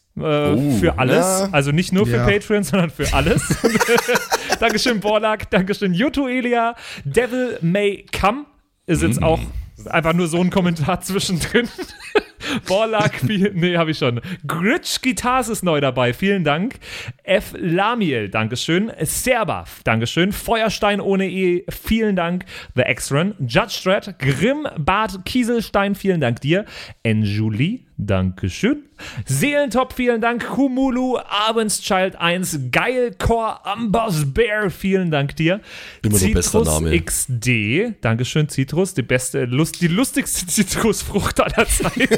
äh, für alles. ja. Also nicht nur für Ja. Patreon, sondern für alles. [laughs] [laughs] Dankeschön, Borlak. Dankeschön, Yutu Elia. Devil May Come ist jetzt auch einfach nur so ein Kommentar [laughs] zwischendrin. Borlak, nee, habe ich schon. Gritsch Guitars ist neu dabei, vielen Dank. F. Lamiel, Dankeschön. Serba, Dankeschön. Feuerstein ohne E, vielen Dank. The X-Run, Judge Strat, Grimm, Bart Kieselstein, vielen Dank dir. Enjuli, Dankeschön. Seelentop, vielen Dank. Kumulu, Abendschild 1, Geilcore, Amboss Bear, vielen Dank dir. Immer bester Name. XD, Dankeschön, Citrus, die beste, Lust, die lustigste [laughs] Zitrusfrucht aller Zeiten.